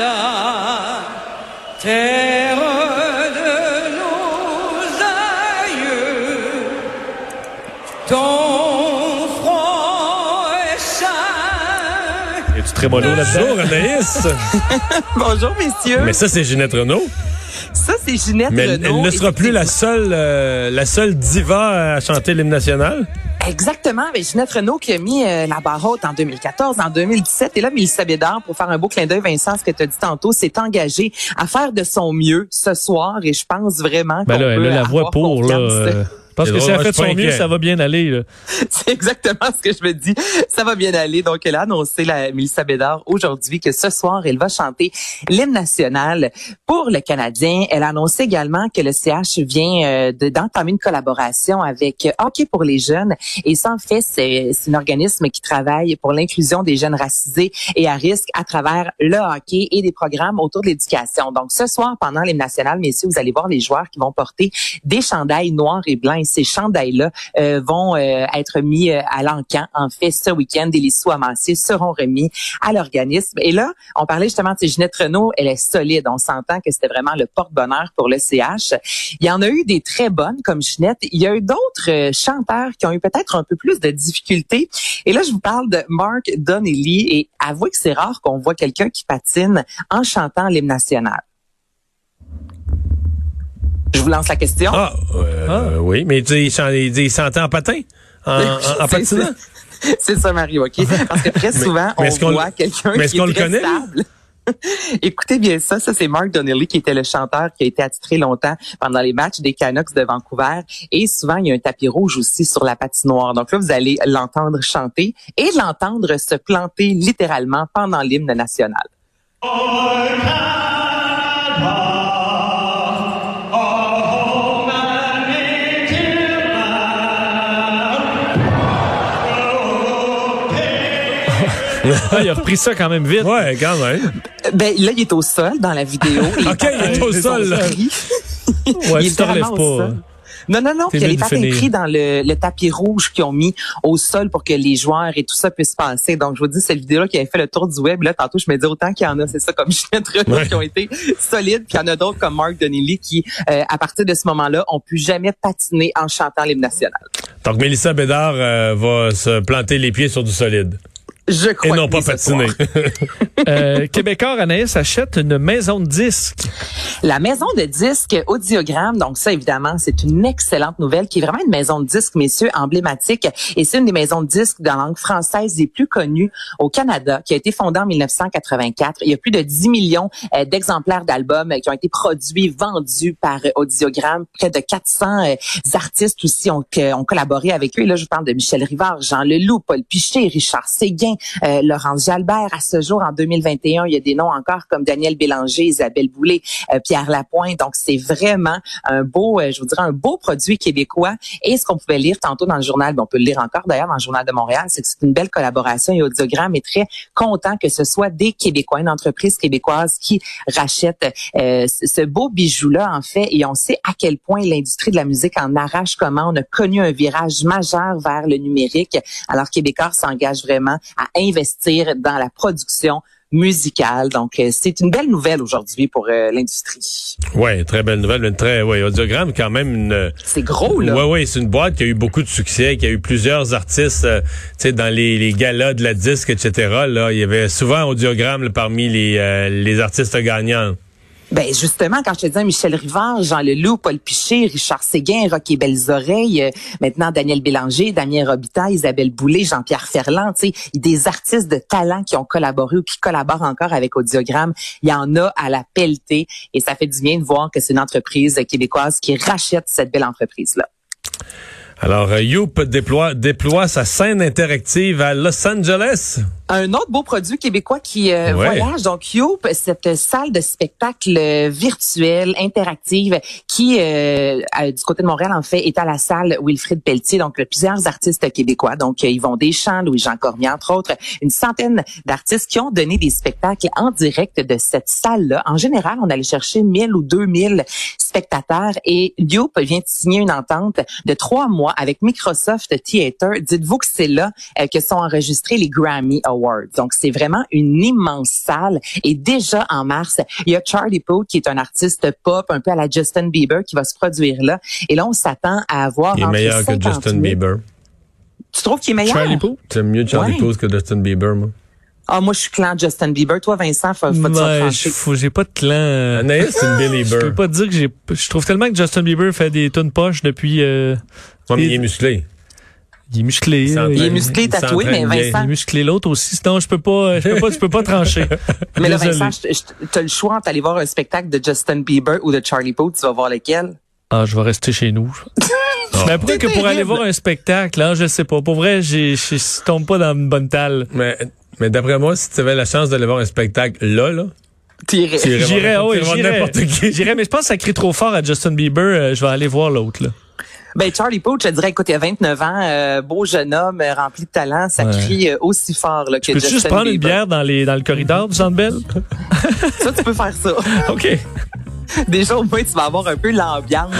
Canada, terre de nos aïeux, ton front est. Es-tu très mollo là-dedans, Anaïs? Bonjour, messieurs. Mais ça, c'est Ginette Renault. Ça, c'est Ginette Mais elle, Renault. elle ne sera plus la seule, euh, la seule diva à chanter l'hymne national? Exactement. Mais Ginette Renault qui a mis euh, la barre haute en 2014, en 2017. Et là, Mélissa Bédard, pour faire un beau clin d'œil, Vincent, ce que tu as dit tantôt, s'est engagée à faire de son mieux ce soir. Et je pense vraiment Ben qu'on là, elle peut a la voix pour, là. euh, C'est que si elle fait de son mieux, ça va bien aller. C'est exactement ce que je me dis. Ça va bien aller. Donc, elle a annoncé, la Mélissa Bédard, aujourd'hui, que ce soir, elle va chanter l'hymne national pour le Canadien. Elle a annoncé également que le CH vient euh, de- d'entamer une collaboration avec euh, Hockey pour les jeunes. Et ça, en fait, c'est c'est un organisme qui travaille pour l'inclusion des jeunes racisés et à risque à travers le hockey et des programmes autour de l'éducation. Donc, ce soir, pendant l'hymne national, messieurs, vous allez voir les joueurs qui vont porter des chandails noirs et blancs. Et ces chandails-là euh, vont euh, être mis euh, à l'encan. En fait, ce week-end, les sous amassés seront remis à l'organisme. Et là, on parlait justement de Ginette Renault. Elle est solide. On s'entend que c'était vraiment le porte-bonheur pour le CH. Il y en a eu des très bonnes comme Ginette. Il y a eu d'autres chanteurs qui ont eu peut-être un peu plus de difficultés. Et là, je vous parle de Mark Donnelly. Et avouez que c'est rare qu'on voit quelqu'un qui patine en chantant l'hymne national. Je vous lance la question. Ah, euh, oui, mais tu sais, il, chantait en patin, en, en, en C'est- patinant? c'est- C'est ça, Mario, OK? Parce que très souvent, mais on voit quelqu'un mais est-ce qui qu'on est le très connaît, lui? stable. Écoutez bien ça, ça c'est Mark Donnelly qui était le chanteur qui a été attitré longtemps pendant les matchs des Canucks de Vancouver et souvent il y a un tapis rouge aussi sur la patinoire. Donc là vous allez l'entendre chanter et l'entendre se planter littéralement pendant l'hymne national. Ah, il a repris ça quand même vite. Ouais, quand même. Ben là il est au sol dans la vidéo. OK, il est au sol, là. Ouais, Il tu te est relèves vraiment au pas. sol. Non, non, non, qu'il y a les patins pris dans le, le tapis rouge qu'ils ont mis au sol pour que les joueurs et tout ça puissent passer. Donc, je vous dis, cette vidéo-là qui avait fait le tour du web, là, tantôt, je me dis autant qu'il y en a, c'est ça, comme Renault, Ouais. qui ont été solides, puis il y en a d'autres comme Mark Donnelly qui, euh, à partir de ce moment-là, ont pu jamais patiner en chantant l'hymne national. Donc, Mélissa Bédard euh, va se planter les pieds sur du solide. Je Et crois non que pas soir. Euh, Québécois Anaïs achète une maison de disques. La maison de disques Audiogramme, donc ça évidemment, c'est une excellente nouvelle qui est vraiment une maison de disques, messieurs, emblématique. Et c'est une des maisons de disques de langue française les plus connues au Canada, qui a été fondée en 1984. Il y a plus de 10 millions euh, d'exemplaires d'albums euh, qui ont été produits, vendus par euh, Audiogramme. Près de 400 euh, artistes aussi ont, collaboré avec eux. Et là, je vous parle de Michel Rivard, Jean Leloup, Paul Piché, Richard Séguin, euh, Laurence Jalbert. À ce jour, en 2021, il y a des noms encore comme Daniel Bélanger, Isabelle Boulay, euh, Pierre Lapointe. Donc, c'est vraiment un beau, euh, je vous dirais, un beau produit québécois. Et ce qu'on pouvait lire tantôt dans le journal, ben, on peut le lire encore d'ailleurs dans le journal de Montréal, c'est que c'est une belle collaboration et Audiogramme est très content que ce soit des Québécois, une entreprise québécoise qui rachète euh, ce ce beau bijou-là, en fait. Et on sait à quel point l'industrie de la musique en arrache comment on a connu un virage majeur vers le numérique. Alors, Québécois s'engage vraiment à investir dans la production musicale. Donc, euh, c'est une belle nouvelle aujourd'hui pour euh, l'industrie. ouais, très belle nouvelle. Une très, ouais, audiogramme, quand même une. C'est gros, là. Ouais, ouais, c'est une boîte qui a eu beaucoup de succès, qui a eu plusieurs artistes, euh, tu sais, dans les, les galas de la disque, etc. Là, il y avait souvent audiogramme là, parmi les, euh, les artistes gagnants. Ben justement, quand je te disais Michel Rivard, Jean Leloup, Paul Piché, Richard Séguin, Rocky Belles Oreilles, euh, maintenant Daniel Bélanger, Damien Robitaille, Isabelle Boulay, Jean-Pierre Ferland, des artistes de talent qui ont collaboré ou qui collaborent encore avec Audiogramme, il y en a à la pelletée et ça fait du bien de voir que c'est une entreprise québécoise qui rachète cette belle entreprise-là. Alors, euh, Youp déploie, déploie sa scène interactive à Los Angeles. Un autre beau produit québécois qui euh, Ouais. voyage, donc Youp, cette salle de spectacle euh, virtuelle, interactive, qui, euh, à- du côté de Montréal, en fait, est à la salle Wilfrid Pelletier, donc euh, plusieurs artistes québécois, donc euh, Yvon Deschamps, Louis-Jean Cormier, entre autres, une centaine d'artistes qui ont donné des spectacles en direct de cette salle-là. En général, on allait chercher 1000 ou 2000 spectateurs et Youp vient de signer une entente de trois mois avec Microsoft Theater. Dites-vous que c'est là euh, que sont enregistrés les Grammy Awards. Donc, c'est vraiment une immense salle. Et déjà en mars, il y a Charlie Puth, qui est un artiste pop, un peu à la Justin Bieber, qui va se produire là. Et là, on s'attend à avoir Il est meilleur que 50 Justin 000. Bieber. Tu trouves qu'il est meilleur? Charlie Puth? J'aime mieux Charlie Ouais. Puth que Justin Bieber, moi. Ah, moi, je suis clan Justin Bieber. Toi, Vincent, faut, faut te j'ai pas de clan. Anaïs, c'est une Je peux pas dire que j'ai. Je trouve tellement que Justin Bieber fait des tonnes poches depuis. euh, Ouais, mais il est musclé. Il est musclé. Il euh. Il est musclé, tatoué, mais bien. Il est Vincent, musclé l'autre aussi. Sinon, je peux pas. Je peux pas. Tu peux pas trancher. mais là. Vincent, t'as le choix entre aller voir un spectacle de Justin Bieber ou de Charlie Puth. Tu vas voir lequel? Ah, je vais rester chez nous. Mais après que pour aller voir un spectacle, hein, je sais pas. Pour vrai, je tombe pas dans une bonne talle. Mais, mais d'après moi, si tu avais la chance d'aller voir un spectacle là, là, J'irais, oui. J'irais, mais je pense que ça crie trop fort à Justin Bieber. euh, je vais aller voir l'autre, là. Ben Charlie Puth, je te dirais, écoute, il a 29 ans, euh, beau jeune homme, euh, rempli de talent, ça Ouais. crie euh, aussi fort là, que Justin juste prendre une Bieber. bière dans les, dans le corridor du Centre Bell? Ça, tu peux faire ça. OK. Déjà, au moins, tu vas avoir un peu l'ambiance.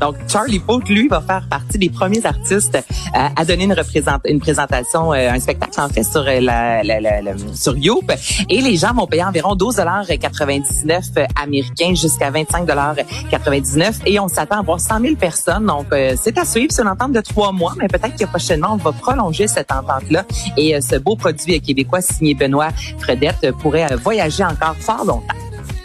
Donc, Charlie Puth, lui, va faire partie des premiers artistes euh, à donner une, représent- une présentation, euh, un spectacle, en fait, sur euh, la, la, la- la- sur Youp. Et les gens vont payer environ 12,99 américains jusqu'à 25,99 Et on s'attend à voir 100 000 personnes. Donc, euh, c'est à suivre. C'est une entente de trois mois, mais peut-être que prochainement, on va prolonger cette entente-là. Et euh, ce beau produit québécois signé Benoît Fredette euh, pourrait euh, voyager encore fort longtemps.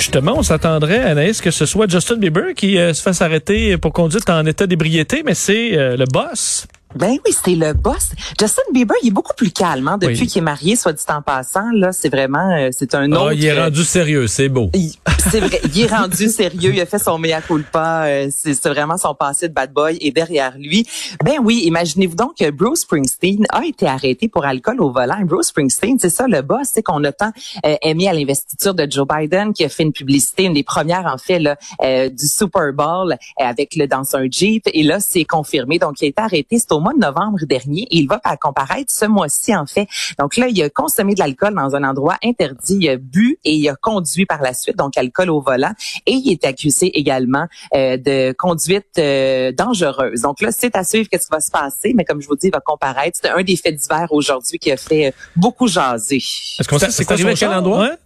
Justement, on s'attendrait, Anaïs, que ce soit Justin Bieber qui euh, se fasse arrêter pour conduite en état d'ébriété, mais c'est euh, le boss. Ben oui, c'est le boss. Justin Bieber, il est beaucoup plus calme hein, depuis Oui. qu'il est marié, soit dit en passant. Là, c'est vraiment, euh, c'est un Ah, autre. il est euh, rendu sérieux, c'est beau. il- c'est vrai, il est rendu sérieux, il a fait son mea culpa, euh, c'est c'est vraiment son passé de bad boy et derrière lui. Ben oui, imaginez-vous donc que Bruce Springsteen a été arrêté pour alcool au volant. Bruce Springsteen, c'est ça le boss, c'est qu'on a tant euh, aimé à l'investiture de Joe Biden qui a fait une publicité, une des premières en fait là, euh, du Super Bowl euh, avec le dans un Jeep et là c'est confirmé. Donc il a été arrêté, c'est au mois de novembre dernier et il va comparaître ce mois-ci en fait. Donc là il a consommé de l'alcool dans un endroit interdit, il a bu et il a conduit par la suite, donc alcool au volant et il est accusé également euh, de conduite euh, dangereuse. Donc là c'est à suivre qu'est-ce qui va se passer, mais comme je vous dis il va comparaître. C'est un des faits divers aujourd'hui qui a fait euh, beaucoup jaser. Est-ce qu'on sait c'est quoi arrivé à quel endroit? Ouais?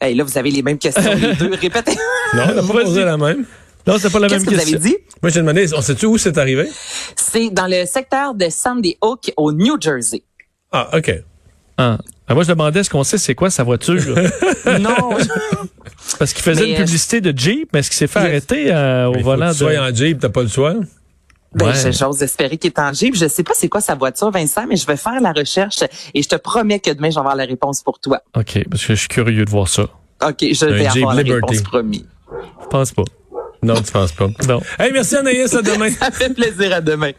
Hey, là vous avez les mêmes questions les deux. Répétez. Non, on n'a pas posé la même. Non, c'était pas la Qu'est-ce même que vous question. avez dit? Moi, j'ai demandé, on sait-tu où c'est arrivé? C'est dans le secteur de Sandy Hook au New Jersey. Ah, OK. Ah. Ah, moi, je demandais est-ce qu'on sait c'est quoi sa voiture. non, Parce qu'il faisait Mais, une euh, publicité de Jeep, mais est-ce qu'il s'est fait arrêter euh, au volant tu sois de... en Jeep, t'as pas le choix. ben, Ouais. j'ose espérer qu'il est en Jeep. Je sais pas c'est quoi sa voiture, Vincent, mais je vais faire la recherche et je te promets que demain, je vais avoir la réponse pour toi. OK, parce que je suis curieux de voir ça. OK, je vais avoir la Liberty. réponse promis. Je pense pas. Non, tu penses pas. Non. Hey, merci Anaïs, à demain. Ça fait plaisir à demain.